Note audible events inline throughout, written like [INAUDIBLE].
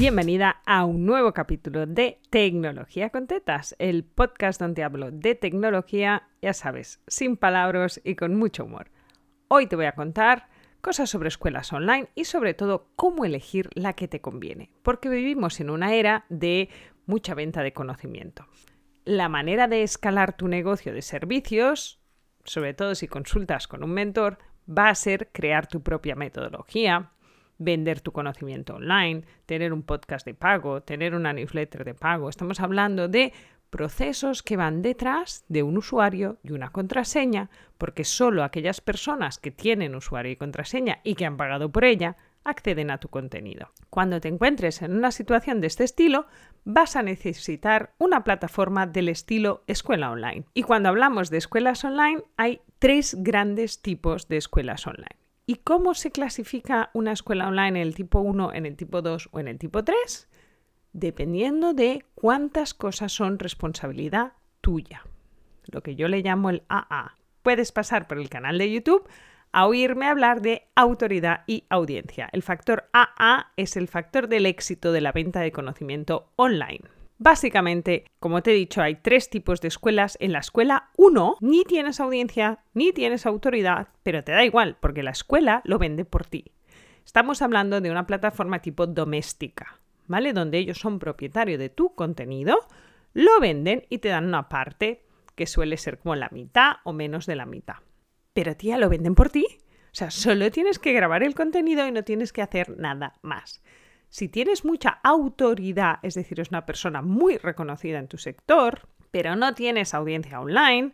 Bienvenida a un nuevo capítulo de Tecnología con Tetas, el podcast donde hablo de tecnología, ya sabes, sin palabras y con mucho humor. Hoy te voy a contar cosas sobre escuelas online y sobre todo cómo elegir la que te conviene, porque vivimos en una era de mucha venta de conocimiento. La manera de escalar tu negocio de servicios, sobre todo si consultas con un mentor, va a ser crear tu propia metodología, vender tu conocimiento online, tener un podcast de pago, tener una newsletter de pago. Estamos hablando de procesos que van detrás de un usuario y una contraseña, porque solo aquellas personas que tienen usuario y contraseña y que han pagado por ella acceden a tu contenido. Cuando te encuentres en una situación de este estilo, vas a necesitar una plataforma del estilo escuela online. Y cuando hablamos de escuelas online, hay tres grandes tipos de escuelas online. ¿Y cómo se clasifica una escuela online en el tipo 1, en el tipo 2 o en el tipo 3? Dependiendo de cuántas cosas son responsabilidad tuya. Lo que yo le llamo el AA. Puedes pasar por el canal de YouTube a oírme hablar de autoridad y audiencia. El factor AA es el factor del éxito de la venta de conocimiento online. Básicamente, como te he dicho, hay tres tipos de escuelas. En la escuela 1 ni tienes audiencia ni tienes autoridad, pero te da igual porque la escuela lo vende por ti. Estamos hablando de una plataforma tipo doméstica, ¿vale? Donde ellos son propietarios de tu contenido, lo venden y te dan una parte que suele ser como la mitad o menos de la mitad. Pero tía, lo venden por ti. O sea, solo tienes que grabar el contenido y no tienes que hacer nada más. Si tienes mucha autoridad, es decir, es una persona muy reconocida en tu sector, pero no tienes audiencia online,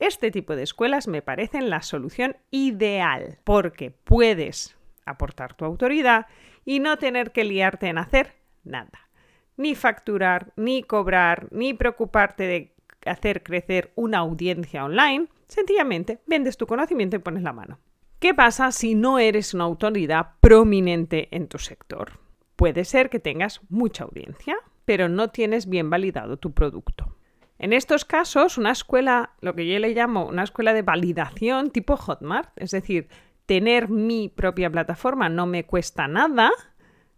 este tipo de escuelas me parecen la solución ideal porque puedes aportar tu autoridad y no tener que liarte en hacer nada. Ni facturar, ni cobrar, ni preocuparte de hacer crecer una audiencia online. Sencillamente vendes tu conocimiento y pones la mano. ¿Qué pasa si no eres una autoridad prominente en tu sector? Puede ser que tengas mucha audiencia, pero no tienes bien validado tu producto. En estos casos, una escuela, lo que yo le llamo una escuela de validación tipo Hotmart, es decir, tener mi propia plataforma no me cuesta nada,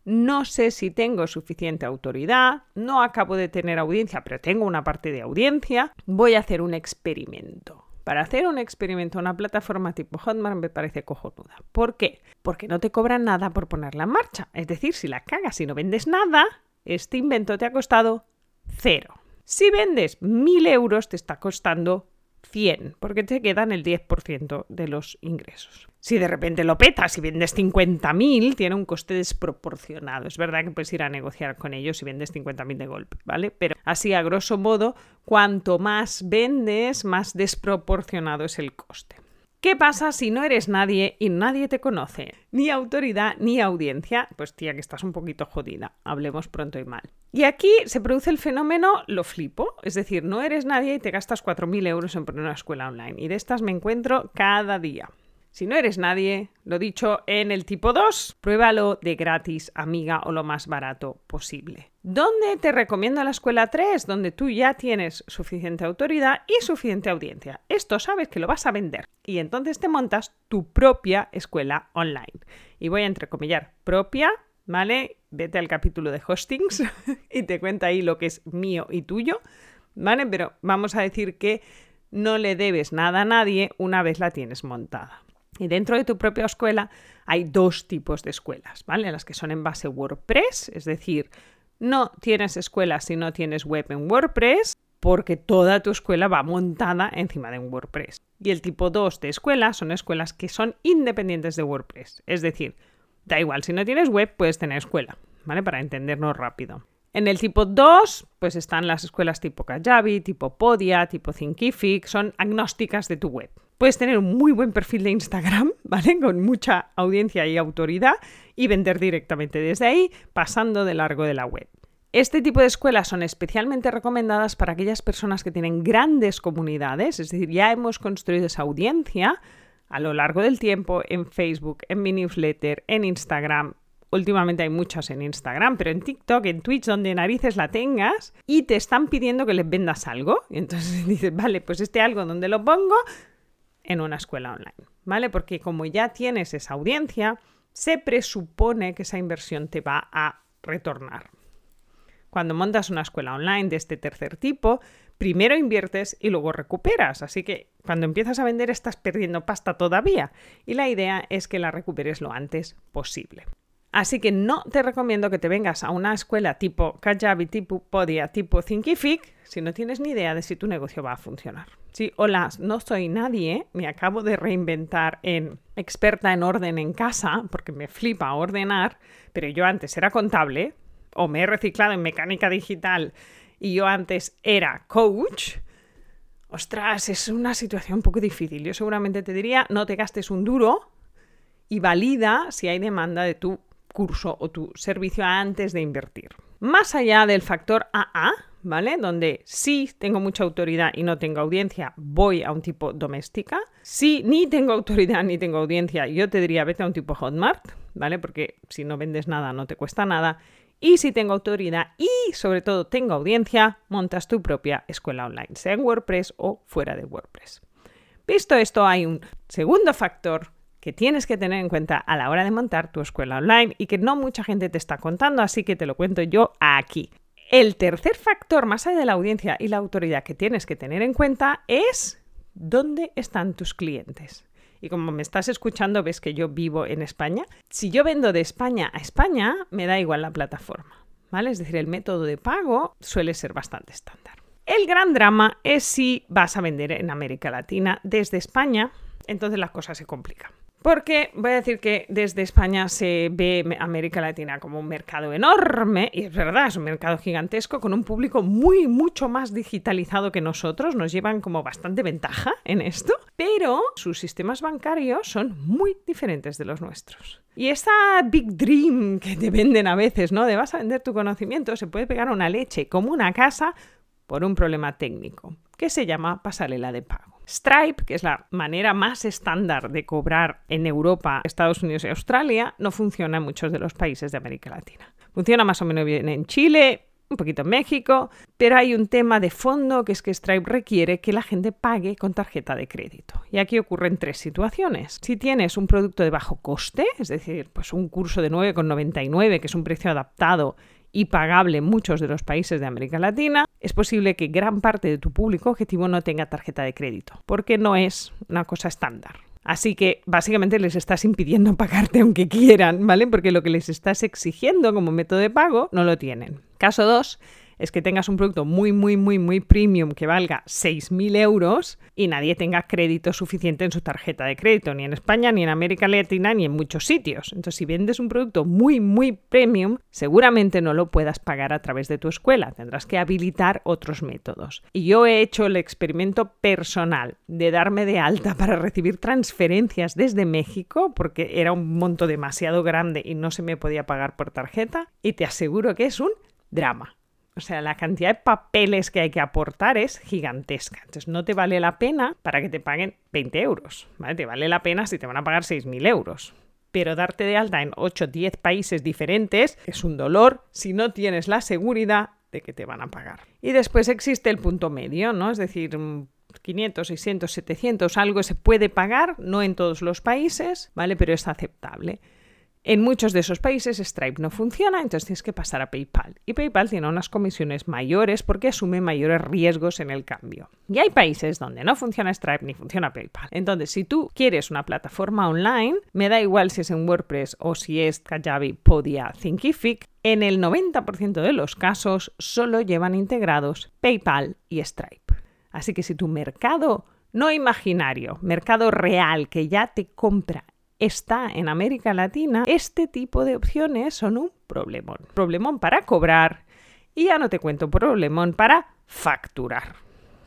no sé si tengo suficiente autoridad, no acabo de tener audiencia, pero tengo una parte de audiencia, voy a hacer un experimento. Para hacer un experimento en una plataforma tipo Hotmart me parece cojonuda. ¿Por qué? Porque no te cobran nada por ponerla en marcha. Es decir, si la cagas y no vendes nada, este invento te ha costado cero. Si vendes mil euros, te está costando 100, porque te quedan el 10% de los ingresos. Si de repente lo petas y vendes 50.000, tiene un coste desproporcionado. Es verdad que puedes ir a negociar con ellos si vendes 50.000 de golpe, ¿vale? Pero así, a grosso modo, cuanto más vendes, más desproporcionado es el coste. ¿Qué pasa si no eres nadie y nadie te conoce? Ni autoridad ni audiencia. Pues tía, que estás un poquito jodida. Hablemos pronto y mal. Y aquí se produce el fenómeno lo flipo. Es decir, no eres nadie y te gastas 4.000 euros en poner una escuela online. Y de estas me encuentro cada día. Si no eres nadie, lo dicho en el tipo 2, pruébalo de gratis, amiga, o lo más barato posible. ¿Dónde te recomiendo la escuela 3? Donde tú ya tienes suficiente autoridad y suficiente audiencia. Esto sabes que lo vas a vender. Y entonces te montas tu propia escuela online. Y voy a entrecomillar propia, ¿vale? Vete al capítulo de hostings [LAUGHS] y te cuenta ahí lo que es mío y tuyo, ¿vale? Pero vamos a decir que no le debes nada a nadie una vez la tienes montada. Y dentro de tu propia escuela hay dos tipos de escuelas, ¿vale? Las que son en base WordPress, es decir, no tienes escuela si no tienes web en WordPress, porque toda tu escuela va montada encima de un WordPress. Y el tipo 2 de escuelas son escuelas que son independientes de WordPress, es decir, da igual, si no tienes web puedes tener escuela, ¿vale? Para entendernos rápido. En el tipo 2, pues están las escuelas tipo Kajabi, tipo Podia, tipo Thinkific, son agnósticas de tu web. Puedes tener un muy buen perfil de Instagram, [LAUGHS] ¿vale? Con mucha audiencia y autoridad y vender directamente desde ahí, pasando de largo de la web. Este tipo de escuelas son especialmente recomendadas para aquellas personas que tienen grandes comunidades, es decir, ya hemos construido esa audiencia a lo largo del tiempo en Facebook, en mi newsletter, en Instagram, últimamente hay muchas en Instagram, pero en TikTok, en Twitch, donde narices la tengas, y te están pidiendo que les vendas algo. Y entonces [LAUGHS] dices, vale, pues este algo, ¿dónde lo pongo? En una escuela online, ¿vale? Porque como ya tienes esa audiencia, se presupone que esa inversión te va a retornar. Cuando montas una escuela online de este tercer tipo, primero inviertes y luego recuperas. Así que cuando empiezas a vender estás perdiendo pasta todavía y la idea es que la recuperes lo antes posible. Así que no te recomiendo que te vengas a una escuela tipo Kajabi, tipo Podia, tipo Thinkific si no tienes ni idea de si tu negocio va a funcionar. Sí, hola, no soy nadie, me acabo de reinventar en experta en orden en casa, porque me flipa ordenar, pero yo antes era contable, o me he reciclado en mecánica digital y yo antes era coach. Ostras, es una situación un poco difícil. Yo seguramente te diría, no te gastes un duro y valida si hay demanda de tu curso o tu servicio antes de invertir. Más allá del factor AA, ¿vale? Donde si tengo mucha autoridad y no tengo audiencia, voy a un tipo doméstica. Si ni tengo autoridad ni tengo audiencia, yo te diría vete a un tipo Hotmart, ¿vale? Porque si no vendes nada no te cuesta nada. Y si tengo autoridad y sobre todo tengo audiencia, montas tu propia escuela online, sea en WordPress o fuera de WordPress. Visto esto, hay un segundo factor que tienes que tener en cuenta a la hora de montar tu escuela online y que no mucha gente te está contando, así que te lo cuento yo aquí. El tercer factor, más allá de la audiencia y la autoridad que tienes que tener en cuenta, es dónde están tus clientes. Y como me estás escuchando, ves que yo vivo en España. Si yo vendo de España a España, me da igual la plataforma. ¿Vale? Es decir, el método de pago suele ser bastante estándar. El gran drama es si vas a vender en América Latina desde España, entonces las cosas se complican. Porque voy a decir que desde España se ve América Latina como un mercado enorme, y es verdad, es un mercado gigantesco, con un público muy, mucho más digitalizado que nosotros, nos llevan como bastante ventaja en esto, pero sus sistemas bancarios son muy diferentes de los nuestros. Y esa big dream que te venden a veces, ¿no? De vas a vender tu conocimiento, se puede pegar una leche como una casa por un problema técnico, que se llama pasarela de pago. Stripe, que es la manera más estándar de cobrar en Europa, Estados Unidos y Australia, no funciona en muchos de los países de América Latina. Funciona más o menos bien en Chile, un poquito en México, pero hay un tema de fondo que es que Stripe requiere que la gente pague con tarjeta de crédito. Y aquí ocurren tres situaciones. Si tienes un producto de bajo coste, es decir, pues un curso de 9,99, que es un precio adaptado y pagable en muchos de los países de América Latina, es posible que gran parte de tu público objetivo no tenga tarjeta de crédito, porque no es una cosa estándar. Así que básicamente les estás impidiendo [LAUGHS] pagarte aunque quieran, ¿vale? Porque lo que les estás exigiendo como método de pago no lo tienen. Caso 2 es que tengas un producto muy, muy, muy, muy premium que valga 6.000 euros y nadie tenga crédito suficiente en su tarjeta de crédito, ni en España, ni en América Latina, ni en muchos sitios. Entonces, si vendes un producto muy, muy premium, seguramente no lo puedas pagar a través de tu escuela. Tendrás que habilitar otros métodos. Y yo he hecho el experimento personal de darme de alta [LAUGHS] para recibir transferencias desde México, porque era un monto demasiado grande y no se me podía pagar por tarjeta, y te aseguro que es un drama. O sea, la cantidad de papeles que hay que aportar es gigantesca. Entonces, no te vale la pena para que te paguen 20 euros. ¿vale? Te vale la pena si te van a pagar 6.000 euros. Pero darte de alta en 8 o 10 países diferentes es un dolor si no tienes la seguridad de que te van a pagar. Y después existe el punto medio, ¿no? Es decir, 500, 600, 700, algo se puede pagar, no en todos los países, ¿vale? Pero es aceptable. En muchos de esos países Stripe no funciona, entonces tienes que pasar a PayPal. Y PayPal tiene unas comisiones mayores porque asume mayores riesgos en el cambio. Y hay países donde no funciona Stripe ni funciona PayPal. Entonces, si tú quieres una plataforma online, me da igual si es en WordPress o si es Kajabi, Podia, Thinkific, en el 90% de los casos solo llevan integrados PayPal y Stripe. Así que si tu mercado no imaginario, mercado real que ya te compra está en América Latina, este tipo de opciones son un problemón. Problemón para cobrar y ya no te cuento problemón para facturar,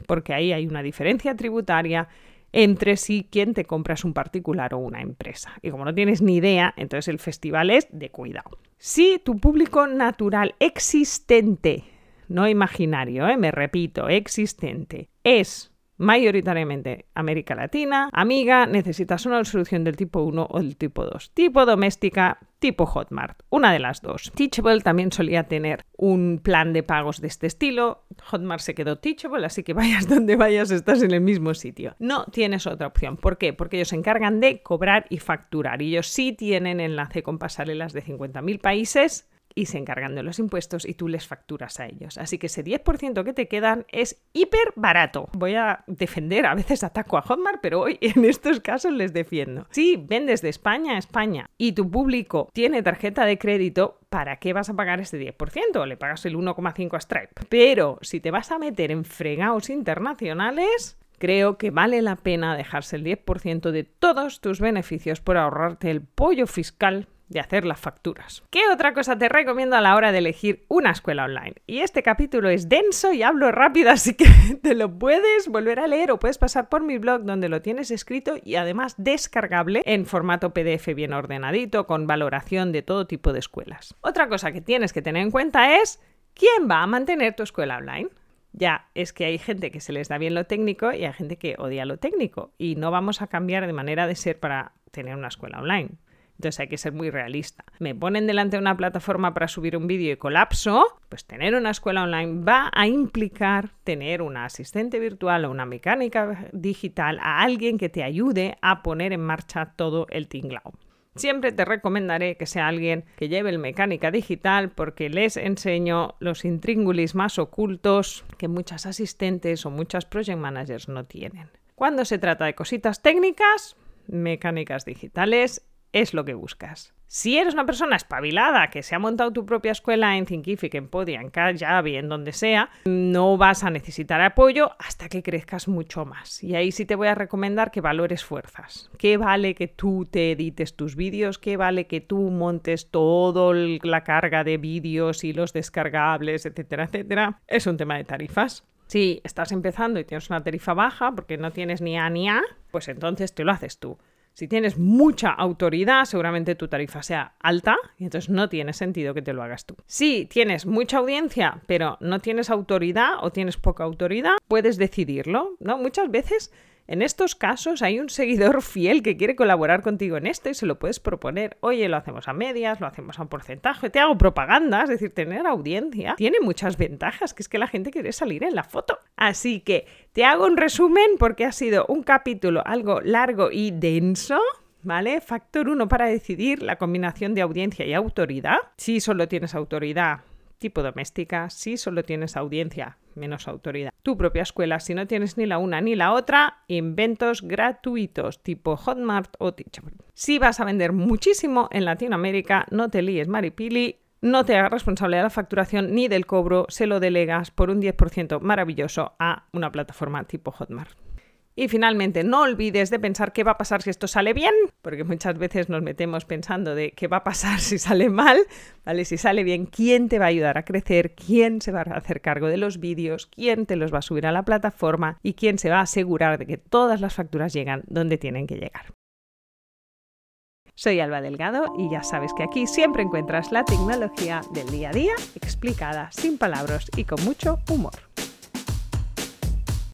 porque ahí hay una diferencia tributaria entre si quien te compra es un particular o una empresa. Y como no tienes ni idea, entonces el festival es de cuidado. Si tu público natural existente, no imaginario, ¿eh? me repito, existente, es mayoritariamente América Latina. Amiga, necesitas una solución del tipo 1 o del tipo 2. Tipo doméstica, tipo Hotmart. Una de las dos. Teachable también solía tener un plan de pagos de este estilo. Hotmart se quedó Teachable, así que [LAUGHS] vayas donde vayas, estás en el mismo sitio. No tienes otra opción. ¿Por qué? Porque ellos se encargan de cobrar y facturar. Y ellos sí tienen enlace con pasarelas de 50.000 países y se encargan de los impuestos y tú les facturas a ellos. Así que ese 10% que te quedan es hiper barato. Voy a defender, a veces ataco a Hotmart, pero hoy en estos casos les defiendo. Si vendes de España a España y tu público tiene tarjeta de crédito, ¿para qué vas a pagar ese 10%? Le pagas el 1,5 a Stripe. Pero si te vas a meter en fregados internacionales, creo que vale la pena dejarse el 10% de todos tus beneficios por ahorrarte el pollo fiscal de hacer las facturas. ¿Qué otra cosa te recomiendo a la hora de elegir una escuela online? Y este capítulo es denso y hablo rápido, [LAUGHS] así que te lo puedes volver a leer o puedes pasar por mi blog donde lo tienes escrito y además descargable en formato PDF bien ordenadito con valoración de todo tipo de escuelas. Otra cosa que tienes que tener en cuenta es quién va a mantener tu escuela online. Ya, es que hay gente que se les da bien lo técnico y hay gente que odia lo técnico y no vamos a cambiar de manera de ser para tener una escuela online. Entonces hay que ser muy realista. Me ponen delante de una plataforma para subir un vídeo y colapso, pues tener una escuela online va a implicar tener una asistente virtual o una mecánica digital, a alguien que te ayude a poner en marcha todo el tinglao. Siempre te recomendaré que sea alguien que lleve el mecánica digital porque les enseño los intríngulis más ocultos que muchas asistentes o muchas project managers no tienen. Cuando se trata de cositas técnicas, mecánicas digitales es lo que buscas. Si eres una persona espabilada que se ha montado tu propia escuela en Thinkific, en Podia, en Kajabi, en donde sea, no vas a necesitar apoyo hasta que crezcas mucho más. Y ahí sí te voy a recomendar que valores fuerzas. ¿Qué vale que tú te edites tus vídeos? ¿Qué vale que tú montes toda la carga de vídeos y los descargables, etcétera, etcétera? Es un tema de tarifas. Si estás empezando y tienes una tarifa baja porque no tienes ni A ni A, pues entonces te lo haces tú. Si tienes mucha autoridad, seguramente tu tarifa sea alta y entonces no tiene sentido que te lo hagas tú. Si tienes mucha audiencia, pero no tienes autoridad o tienes poca autoridad, puedes decidirlo, ¿no? Muchas veces en estos casos hay un seguidor fiel que quiere colaborar contigo en esto y se lo puedes proponer. Oye, lo hacemos a medias, lo hacemos a un porcentaje, te hago propaganda, es decir, tener audiencia tiene muchas ventajas, que es que la gente quiere salir en la foto. Así que te hago un resumen porque ha sido un capítulo algo largo y denso. ¿Vale? Factor 1 para decidir la combinación de audiencia y autoridad. Si solo tienes autoridad, tipo doméstica, si solo tienes audiencia, menos autoridad. Tu propia escuela, si no tienes ni la una ni la otra, inventos gratuitos tipo Hotmart o Teachable. Si vas a vender muchísimo en Latinoamérica, no te líes maripili, no te hagas responsable de la facturación ni del cobro, se lo delegas por un 10% maravilloso a una plataforma tipo Hotmart. Y finalmente, no olvides de pensar qué va a pasar si esto sale bien, porque muchas veces nos metemos pensando de qué va a pasar [LAUGHS] si sale mal, ¿vale? Si sale bien, ¿quién te va a ayudar a crecer? ¿Quién se va a hacer cargo de los vídeos? ¿Quién te los va a subir a la plataforma? ¿Y quién se va a asegurar de que todas las facturas llegan donde tienen que llegar? Soy Alba Delgado y ya sabes que aquí siempre encuentras la tecnología del día a día explicada sin palabras y con mucho humor.